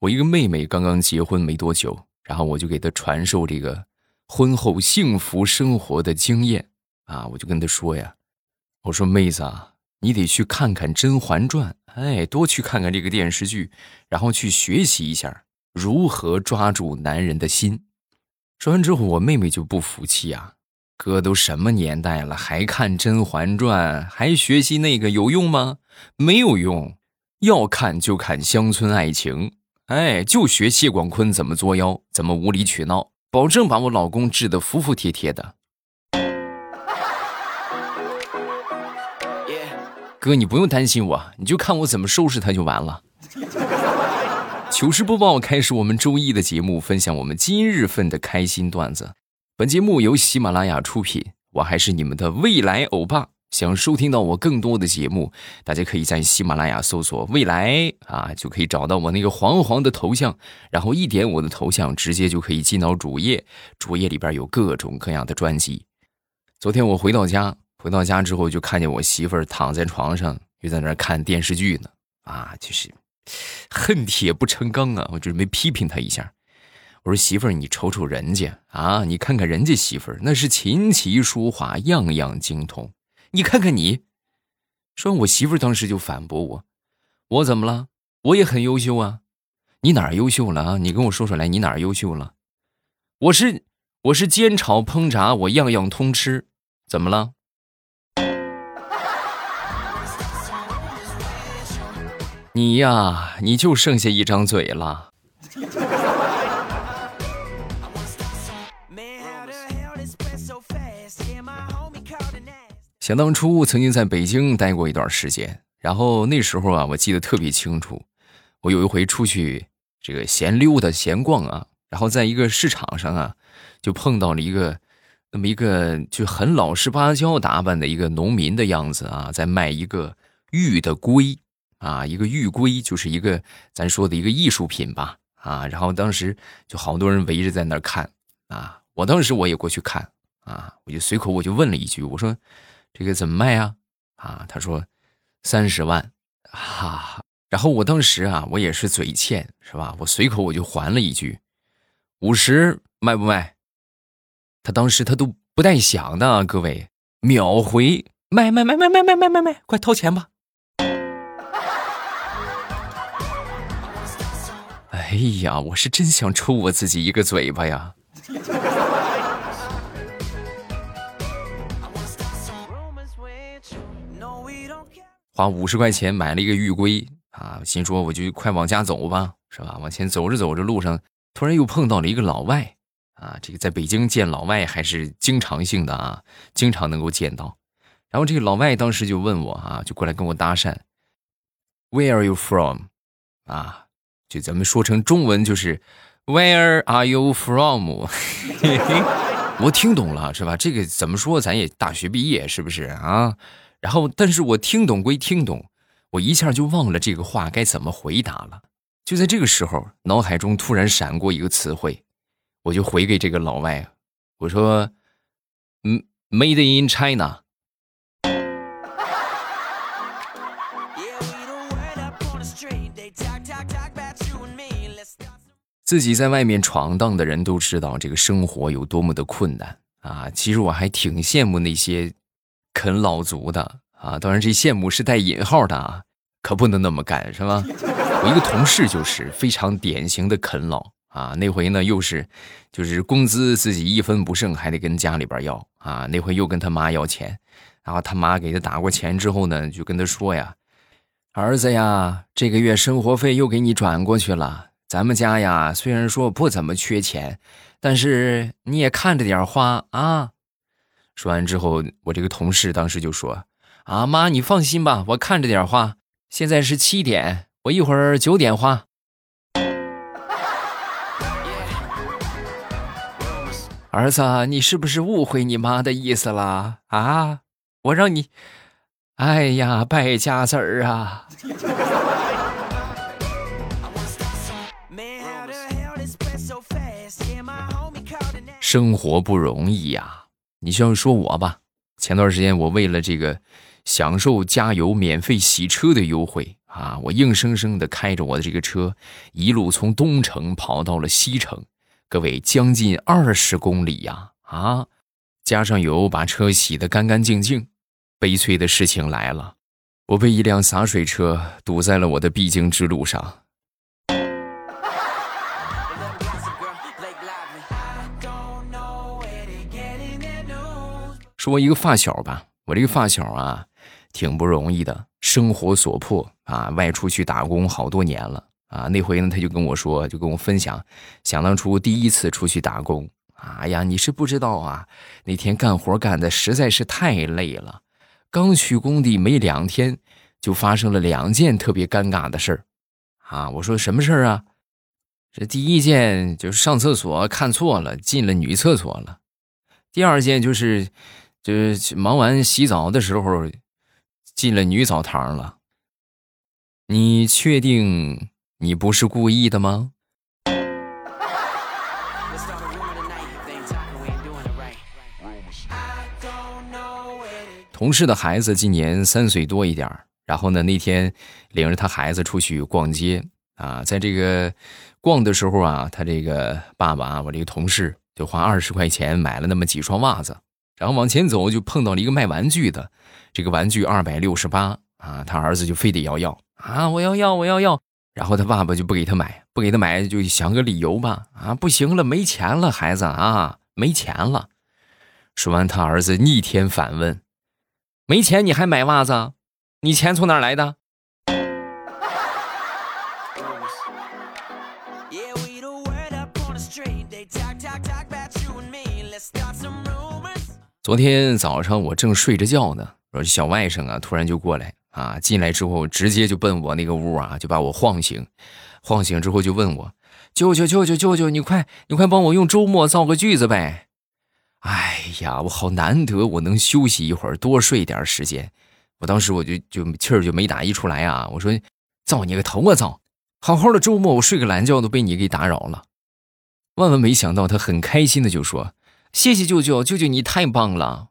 我一个妹妹刚刚结婚没多久，然后我就给她传授这个婚后幸福生活的经验啊，我就跟她说呀，我说妹子啊，你得去看看《甄嬛传》，哎，多去看看这个电视剧，然后去学习一下如何抓住男人的心。说完之后，我妹妹就不服气啊，哥都什么年代了，还看《甄嬛传》，还学习那个有用吗？没有用，要看就看乡村爱情。哎，就学谢广坤怎么作妖，怎么无理取闹，保证把我老公治得服服帖帖的。哥，你不用担心我，你就看我怎么收拾他就完了。糗事播报开始，我们周一的节目，分享我们今日份的开心段子。本节目由喜马拉雅出品，我还是你们的未来欧巴。想收听到我更多的节目，大家可以在喜马拉雅搜索“未来”啊，就可以找到我那个黄黄的头像，然后一点我的头像，直接就可以进到主页。主页里边有各种各样的专辑。昨天我回到家，回到家之后就看见我媳妇儿躺在床上，又在那看电视剧呢。啊，就是恨铁不成钢啊！我准备批评她一下。我说媳妇儿，你瞅瞅人家啊，你看看人家媳妇儿，那是琴棋书画样样精通。你看看你，说我媳妇当时就反驳我，我怎么了？我也很优秀啊，你哪儿优秀了啊？你跟我说说来，你哪儿优秀了？我是我是煎炒烹炸，我样样通吃，怎么了？你呀，你就剩下一张嘴了。想当初曾经在北京待过一段时间，然后那时候啊，我记得特别清楚。我有一回出去这个闲溜达、闲逛啊，然后在一个市场上啊，就碰到了一个那么一个就很老实巴交打扮的一个农民的样子啊，在卖一个玉的龟啊，一个玉龟就是一个咱说的一个艺术品吧啊。然后当时就好多人围着在那儿看啊，我当时我也过去看啊，我就随口我就问了一句，我说。这个怎么卖啊？啊，他说三十万，哈。然后我当时啊，我也是嘴欠，是吧？我随口我就还了一句五十，卖不卖？他当时他都不带想的，各位秒回卖卖卖卖卖卖卖卖卖，快掏钱吧！哎呀，我是真想抽我自己一个嘴巴呀！花五十块钱买了一个玉龟啊，心说我就快往家走吧，是吧？往前走着走着，路上突然又碰到了一个老外啊，这个在北京见老外还是经常性的啊，经常能够见到。然后这个老外当时就问我啊，就过来跟我搭讪，Where are you from？啊，就咱们说成中文就是 Where are you from？我听懂了是吧？这个怎么说？咱也大学毕业是不是啊？然后，但是我听懂归听懂，我一下就忘了这个话该怎么回答了。就在这个时候，脑海中突然闪过一个词汇，我就回给这个老外，我说：“嗯，Made in China。”自己在外面闯荡的人都知道，这个生活有多么的困难啊！其实我还挺羡慕那些。啃老族的啊，当然这羡慕是带引号的啊，可不能那么干，是吧？我一个同事就是非常典型的啃老啊。那回呢，又是就是工资自己一分不剩，还得跟家里边要啊。那回又跟他妈要钱，然后他妈给他打过钱之后呢，就跟他说呀：“儿子呀，这个月生活费又给你转过去了。咱们家呀，虽然说不怎么缺钱，但是你也看着点花啊。”说完之后，我这个同事当时就说：“啊妈，你放心吧，我看着点花。现在是七点，我一会儿九点花。”儿子，你是不是误会你妈的意思了啊？我让你……哎呀，败家子儿啊！生活不容易呀。你像说我吧，前段时间我为了这个享受加油免费洗车的优惠啊，我硬生生的开着我的这个车，一路从东城跑到了西城，各位将近二十公里呀！啊，加上油把车洗得干干净净。悲催的事情来了，我被一辆洒水车堵在了我的必经之路上。说一个发小吧，我这个发小啊，挺不容易的，生活所迫啊，外出去打工好多年了啊。那回呢，他就跟我说，就跟我分享，想当初第一次出去打工，哎呀，你是不知道啊，那天干活干的实在是太累了，刚去工地没两天，就发生了两件特别尴尬的事儿啊。我说什么事儿啊？这第一件就是上厕所看错了，进了女厕所了。第二件就是。就是忙完洗澡的时候，进了女澡堂了。你确定你不是故意的吗？同事的孩子今年三岁多一点然后呢，那天领着他孩子出去逛街啊，在这个逛的时候啊，他这个爸爸，我这个同事就花二十块钱买了那么几双袜子。然后往前走，就碰到了一个卖玩具的，这个玩具二百六十八啊，他儿子就非得要要啊，我要要我要要，然后他爸爸就不给他买，不给他买就想个理由吧，啊，不行了，没钱了，孩子啊，没钱了。说完，他儿子逆天反问：“没钱你还买袜子？你钱从哪来的？”昨天早上我正睡着觉呢，我小外甥啊，突然就过来啊，进来之后直接就奔我那个屋啊，就把我晃醒，晃醒之后就问我：“舅舅舅舅舅舅，你快你快帮我用周末造个句子呗！”哎呀，我好难得我能休息一会儿，多睡点时间。我当时我就就气儿就没打一出来啊，我说：“造你个头啊造！好好的周末我睡个懒觉都被你给打扰了。”万万没想到，他很开心的就说。谢谢舅舅，舅舅你太棒了。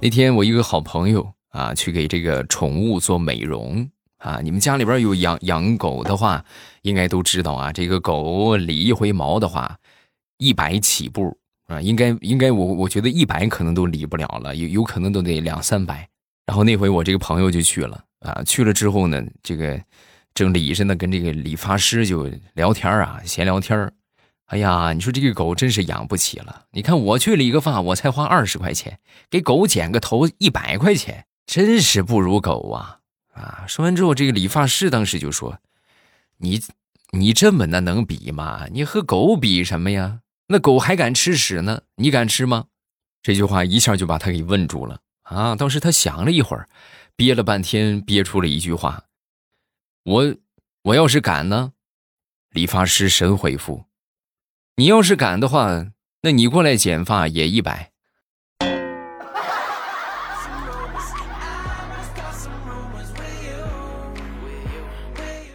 那天我一个好朋友啊，去给这个宠物做美容啊。你们家里边有养养狗的话，应该都知道啊。这个狗理一回毛的话，一百起步啊，应该应该我我觉得一百可能都理不了了，有有可能都得两三百。然后那回我这个朋友就去了。啊，去了之后呢，这个正理着呢，跟这个理发师就聊天啊，闲聊天哎呀，你说这个狗真是养不起了。你看我去理个发，我才花二十块钱，给狗剪个头一百块钱，真是不如狗啊！啊，说完之后，这个理发师当时就说：“你你这么那能比吗？你和狗比什么呀？那狗还敢吃屎呢，你敢吃吗？”这句话一下就把他给问住了啊！当时他想了一会儿。憋了半天，憋出了一句话：“我我要是敢呢？”理发师神回复：“你要是敢的话，那你过来剪发也一百。”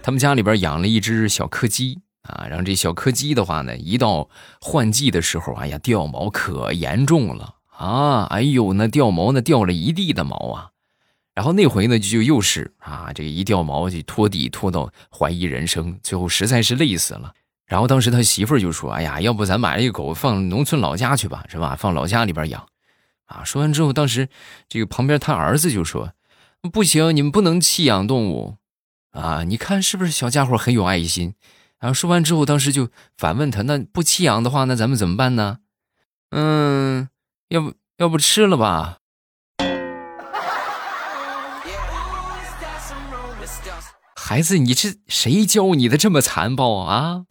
他们家里边养了一只小柯基啊，然后这小柯基的话呢，一到换季的时候，哎呀，掉毛可严重了啊！哎呦，那掉毛那掉了一地的毛啊！然后那回呢，就又是啊，这个一掉毛就拖地拖到怀疑人生，最后实在是累死了。然后当时他媳妇儿就说：“哎呀，要不咱把这个狗放农村老家去吧，是吧？放老家里边养。”啊，说完之后，当时这个旁边他儿子就说：“不行，你们不能弃养动物啊！你看是不是小家伙很有爱心？”然后说完之后，当时就反问他：“那不弃养的话，那咱们怎么办呢？”嗯，要不要不吃了吧？孩子，你这谁教你的这么残暴啊？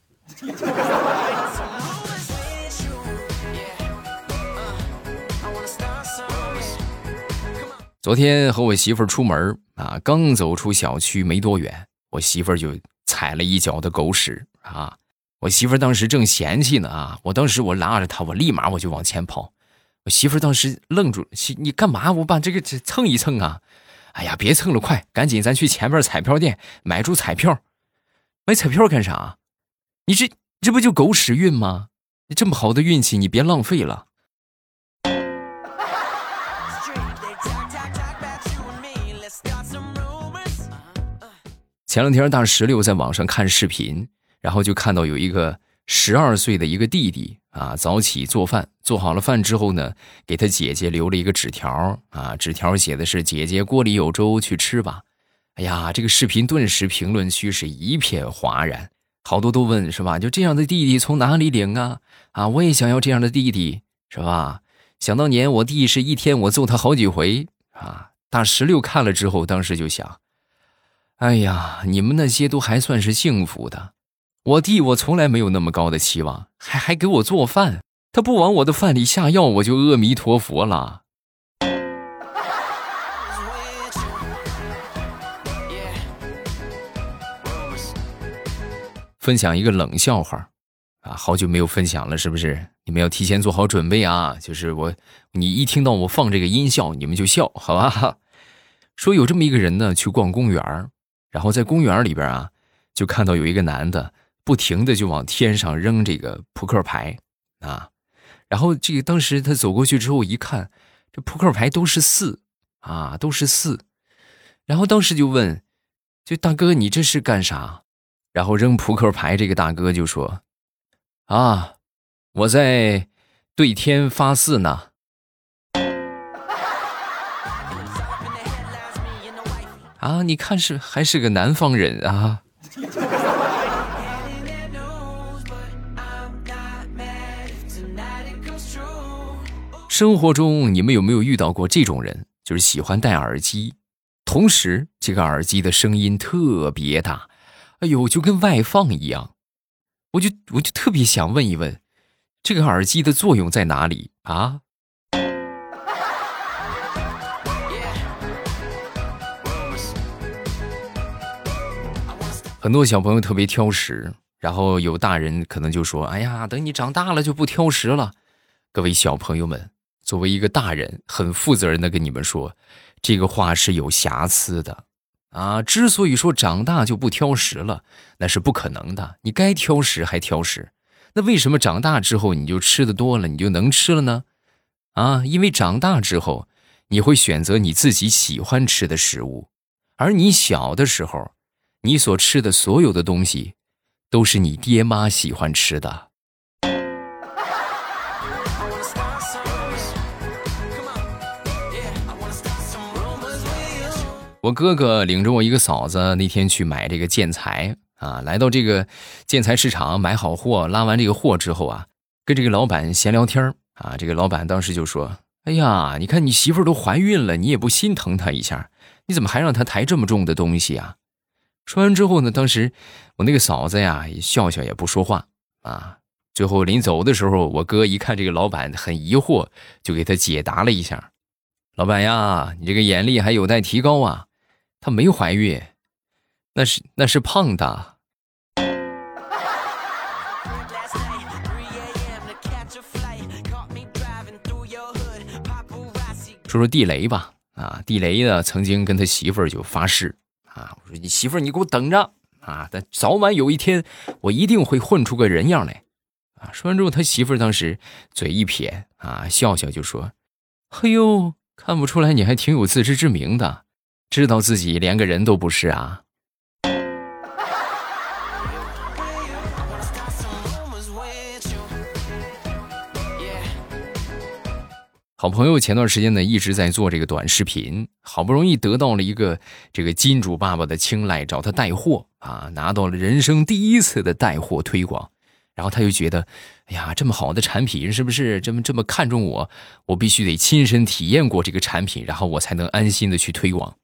昨天和我媳妇儿出门啊，刚走出小区没多远，我媳妇儿就踩了一脚的狗屎啊！我媳妇儿当时正嫌弃呢啊，我当时我拉着她，我立马我就往前跑。我媳妇儿当时愣住，你干嘛？我把这个蹭一蹭啊！哎呀，别蹭了，快，赶紧，咱去前面彩票店买注彩票。买彩票干啥？你这这不就狗屎运吗？你这么好的运气，你别浪费了。前两天大石榴在网上看视频，然后就看到有一个十二岁的一个弟弟啊，早起做饭，做好了饭之后呢，给他姐姐留了一个纸条啊，纸条写的是“姐姐锅里有粥，去吃吧”。哎呀，这个视频顿时评论区是一片哗然，好多都问是吧？就这样的弟弟从哪里领啊？啊，我也想要这样的弟弟，是吧？想当年我弟是一天我揍他好几回啊。大石榴看了之后，当时就想。哎呀，你们那些都还算是幸福的，我弟我从来没有那么高的期望，还还给我做饭，他不往我的饭里下药，我就阿弥陀佛了。分享一个冷笑话，啊，好久没有分享了，是不是？你们要提前做好准备啊！就是我，你一听到我放这个音效，你们就笑，好吧？说有这么一个人呢，去逛公园然后在公园里边啊，就看到有一个男的不停的就往天上扔这个扑克牌啊，然后这个当时他走过去之后一看，这扑克牌都是四啊，都是四，然后当时就问，就大哥你这是干啥？然后扔扑克牌这个大哥就说，啊，我在对天发誓呢。啊，你看是还是个南方人啊！生活中你们有没有遇到过这种人？就是喜欢戴耳机，同时这个耳机的声音特别大，哎呦，就跟外放一样。我就我就特别想问一问，这个耳机的作用在哪里啊？很多小朋友特别挑食，然后有大人可能就说：“哎呀，等你长大了就不挑食了。”各位小朋友们，作为一个大人，很负责任的跟你们说，这个话是有瑕疵的啊！之所以说长大就不挑食了，那是不可能的。你该挑食还挑食，那为什么长大之后你就吃的多了，你就能吃了呢？啊，因为长大之后你会选择你自己喜欢吃的食物，而你小的时候。你所吃的所有的东西，都是你爹妈喜欢吃的。我哥哥领着我一个嫂子那天去买这个建材啊，来到这个建材市场买好货，拉完这个货之后啊，跟这个老板闲聊天啊，这个老板当时就说：“哎呀，你看你媳妇都怀孕了，你也不心疼她一下，你怎么还让她抬这么重的东西啊？”说完之后呢，当时我那个嫂子呀，笑笑也不说话啊。最后临走的时候，我哥一看这个老板很疑惑，就给他解答了一下：“老板呀，你这个眼力还有待提高啊，她没怀孕，那是那是胖的。”说说地雷吧，啊，地雷呢曾经跟他媳妇儿就发誓。啊！我说你媳妇儿，你给我等着啊！但早晚有一天，我一定会混出个人样来。啊！说完之后，他媳妇儿当时嘴一撇，啊，笑笑就说：“嘿呦，看不出来你还挺有自知之明的，知道自己连个人都不是啊。”好朋友前段时间呢一直在做这个短视频，好不容易得到了一个这个金主爸爸的青睐，找他带货啊，拿到了人生第一次的带货推广，然后他就觉得，哎呀，这么好的产品是不是这么这么看重我？我必须得亲身体验过这个产品，然后我才能安心的去推广。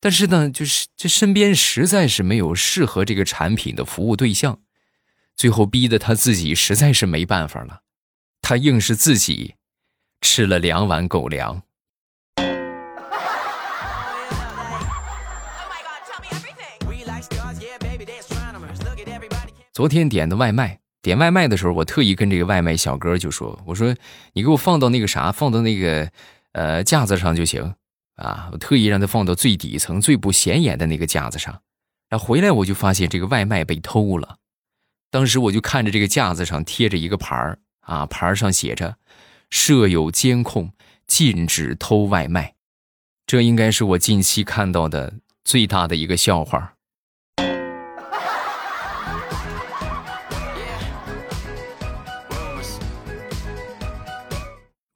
但是呢，就是这身边实在是没有适合这个产品的服务对象，最后逼得他自己实在是没办法了，他硬是自己。吃了两碗狗粮。昨天点的外卖，点外卖的时候，我特意跟这个外卖小哥就说：“我说你给我放到那个啥，放到那个呃架子上就行啊。”我特意让它放到最底层、最不显眼的那个架子上。然后回来我就发现这个外卖被偷了。当时我就看着这个架子上贴着一个牌儿啊，牌上写着“设有监控，禁止偷外卖”，这应该是我近期看到的最大的一个笑话。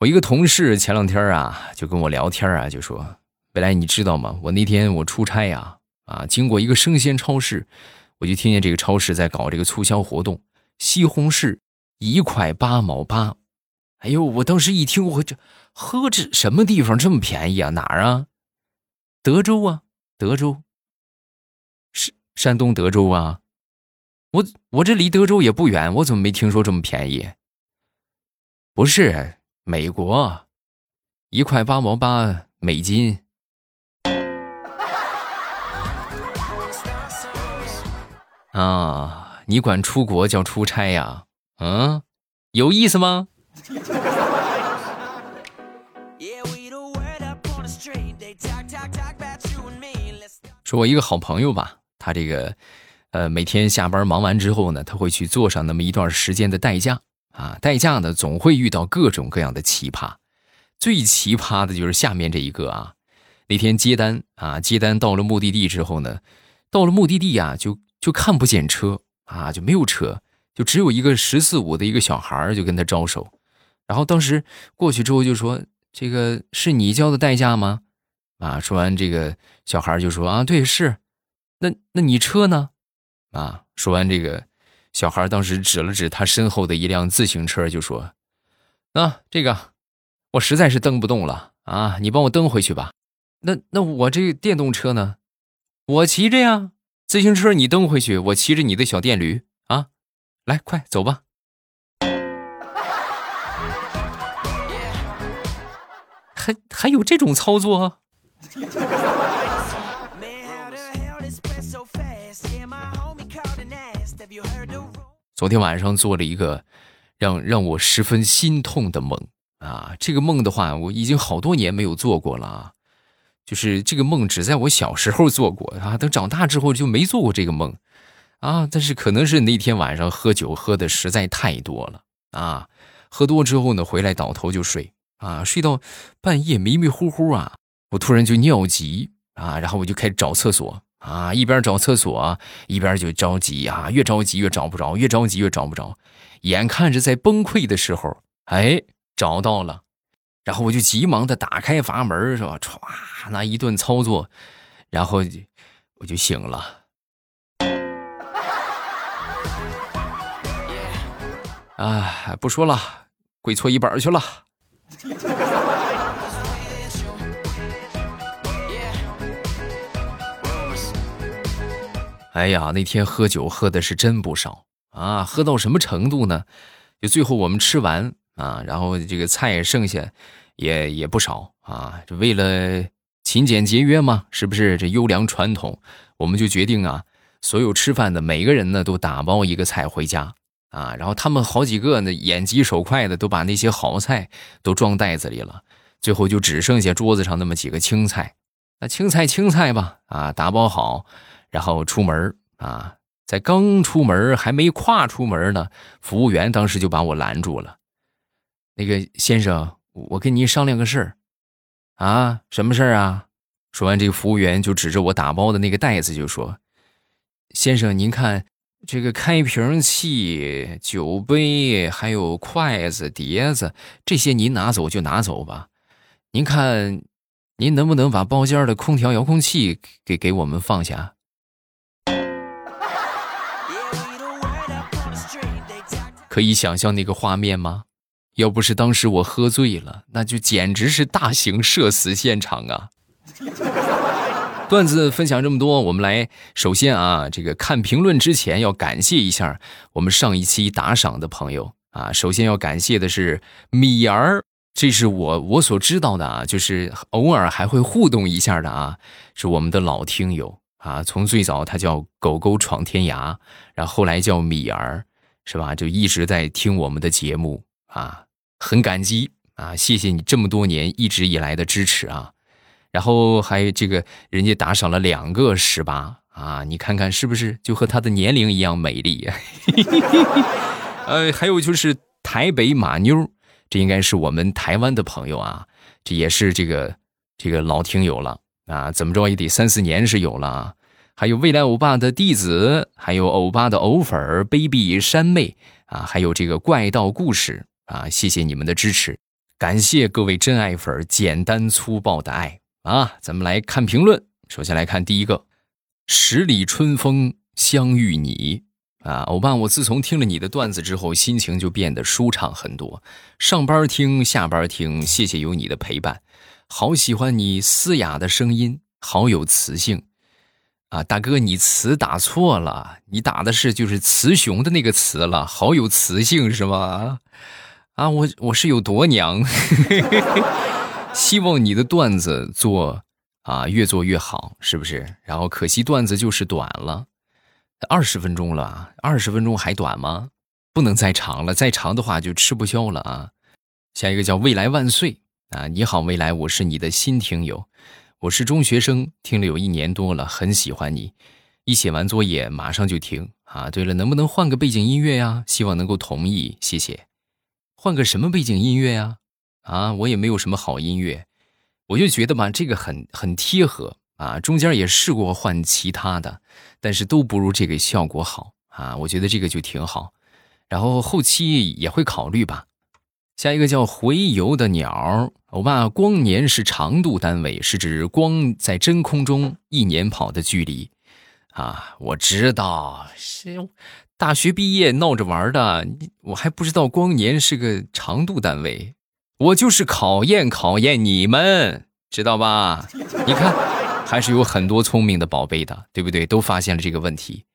我一个同事前两天啊，就跟我聊天啊，就说：“未来你知道吗？我那天我出差呀，啊，经过一个生鲜超市，我就听见这个超市在搞这个促销活动，西红柿一块八毛八。哎呦，我当时一听，我这呵，这什么地方这么便宜啊？哪儿啊？德州啊，德州，山山东德州啊。我我这离德州也不远，我怎么没听说这么便宜？不是。”美国，一块八毛八美金。啊，你管出国叫出差呀？嗯，有意思吗？说，我一个好朋友吧，他这个，呃，每天下班忙完之后呢，他会去做上那么一段时间的代驾。啊，代驾呢总会遇到各种各样的奇葩，最奇葩的就是下面这一个啊。那天接单啊，接单到了目的地之后呢，到了目的地啊，就就看不见车啊，就没有车，就只有一个十四五的一个小孩就跟他招手。然后当时过去之后就说：“这个是你交的代驾吗？”啊，说完这个小孩就说：“啊，对，是。那那你车呢？”啊，说完这个。小孩当时指了指他身后的一辆自行车，就说：“啊，这个我实在是蹬不动了啊，你帮我蹬回去吧。那那我这电动车呢？我骑着呀，自行车你蹬回去，我骑着你的小电驴啊，来，快走吧。还还有这种操作？” 昨天晚上做了一个让让我十分心痛的梦啊！这个梦的话，我已经好多年没有做过了啊。就是这个梦只在我小时候做过啊，等长大之后就没做过这个梦啊。但是可能是那天晚上喝酒喝的实在太多了啊，喝多之后呢，回来倒头就睡啊，睡到半夜迷迷糊糊啊，我突然就尿急啊，然后我就开始找厕所。啊，一边找厕所，一边就着急呀，越着急越找不着，越着急越找不着，眼看着在崩溃的时候，哎，找到了，然后我就急忙的打开阀门，是吧？歘，那一顿操作，然后我就醒了。啊，不说了，跪搓衣板去了。哎呀，那天喝酒喝的是真不少啊！喝到什么程度呢？就最后我们吃完啊，然后这个菜剩下也也不少啊。这为了勤俭节约嘛，是不是？这优良传统，我们就决定啊，所有吃饭的每个人呢都打包一个菜回家啊。然后他们好几个呢眼疾手快的都把那些好菜都装袋子里了，最后就只剩下桌子上那么几个青菜。那青菜青菜吧，啊，打包好。然后出门啊，在刚出门还没跨出门呢，服务员当时就把我拦住了。那个先生，我跟您商量个事儿，啊，什么事儿啊？说完，这个服务员就指着我打包的那个袋子就说：“先生，您看这个开瓶器、酒杯，还有筷子、碟子，这些您拿走就拿走吧。您看，您能不能把包间的空调遥控器给给我们放下？”可以想象那个画面吗？要不是当时我喝醉了，那就简直是大型社死现场啊！段子分享这么多，我们来首先啊，这个看评论之前要感谢一下我们上一期打赏的朋友啊。首先要感谢的是米儿，这是我我所知道的啊，就是偶尔还会互动一下的啊，是我们的老听友啊。从最早他叫狗狗闯天涯，然后来叫米儿。是吧？就一直在听我们的节目啊，很感激啊！谢谢你这么多年一直以来的支持啊！然后还这个人家打赏了两个十八啊，你看看是不是就和他的年龄一样美丽？呃，还有就是台北马妞，这应该是我们台湾的朋友啊，这也是这个这个老听友了啊，怎么着也得三四年是有了。还有未来欧巴的弟子，还有欧巴的藕粉儿 baby 山妹啊，还有这个怪盗故事啊，谢谢你们的支持，感谢各位真爱粉简单粗暴的爱啊！咱们来看评论，首先来看第一个，十里春风相遇你啊，欧巴，我自从听了你的段子之后，心情就变得舒畅很多，上班听，下班听，谢谢有你的陪伴，好喜欢你嘶哑的声音，好有磁性。啊，大哥，你词打错了，你打的是就是雌雄的那个雌了，好有雌性是吗？啊，我我是有多娘，希望你的段子做啊越做越好，是不是？然后可惜段子就是短了，二十分钟了，二十分钟还短吗？不能再长了，再长的话就吃不消了啊。下一个叫未来万岁啊，你好未来，我是你的新听友。我是中学生，听了有一年多了，很喜欢你。一写完作业马上就听啊。对了，能不能换个背景音乐呀？希望能够同意，谢谢。换个什么背景音乐呀？啊，我也没有什么好音乐，我就觉得吧，这个很很贴合啊。中间也试过换其他的，但是都不如这个效果好啊。我觉得这个就挺好，然后后期也会考虑吧。下一个叫回游的鸟，欧巴，光年是长度单位，是指光在真空中一年跑的距离。啊，我知道是大学毕业闹着玩的，我还不知道光年是个长度单位。我就是考验考验你们，知道吧？你看，还是有很多聪明的宝贝的，对不对？都发现了这个问题，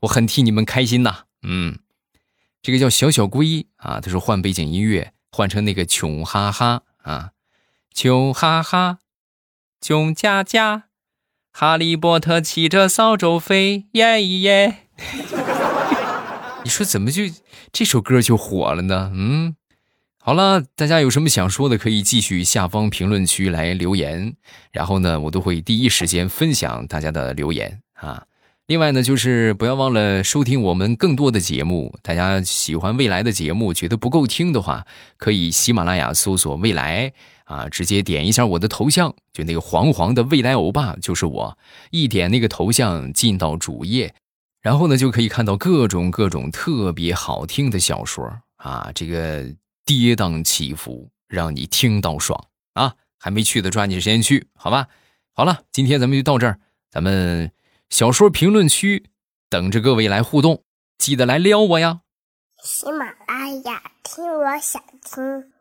我很替你们开心呐。嗯，这个叫小小龟啊，他说换背景音乐。换成那个穷哈哈啊，穷哈哈，穷家家，哈利波特骑着扫帚飞，耶耶！你说怎么就这首歌就火了呢？嗯，好了，大家有什么想说的，可以继续下方评论区来留言，然后呢，我都会第一时间分享大家的留言啊。另外呢，就是不要忘了收听我们更多的节目。大家喜欢未来的节目，觉得不够听的话，可以喜马拉雅搜索“未来”啊，直接点一下我的头像，就那个黄黄的未来欧巴就是我。一点那个头像进到主页，然后呢就可以看到各种各种特别好听的小说啊，这个跌宕起伏，让你听到爽啊！还没去的抓紧时间去，好吧？好了，今天咱们就到这儿，咱们。小说评论区等着各位来互动，记得来撩我呀！喜马拉雅听，我想听。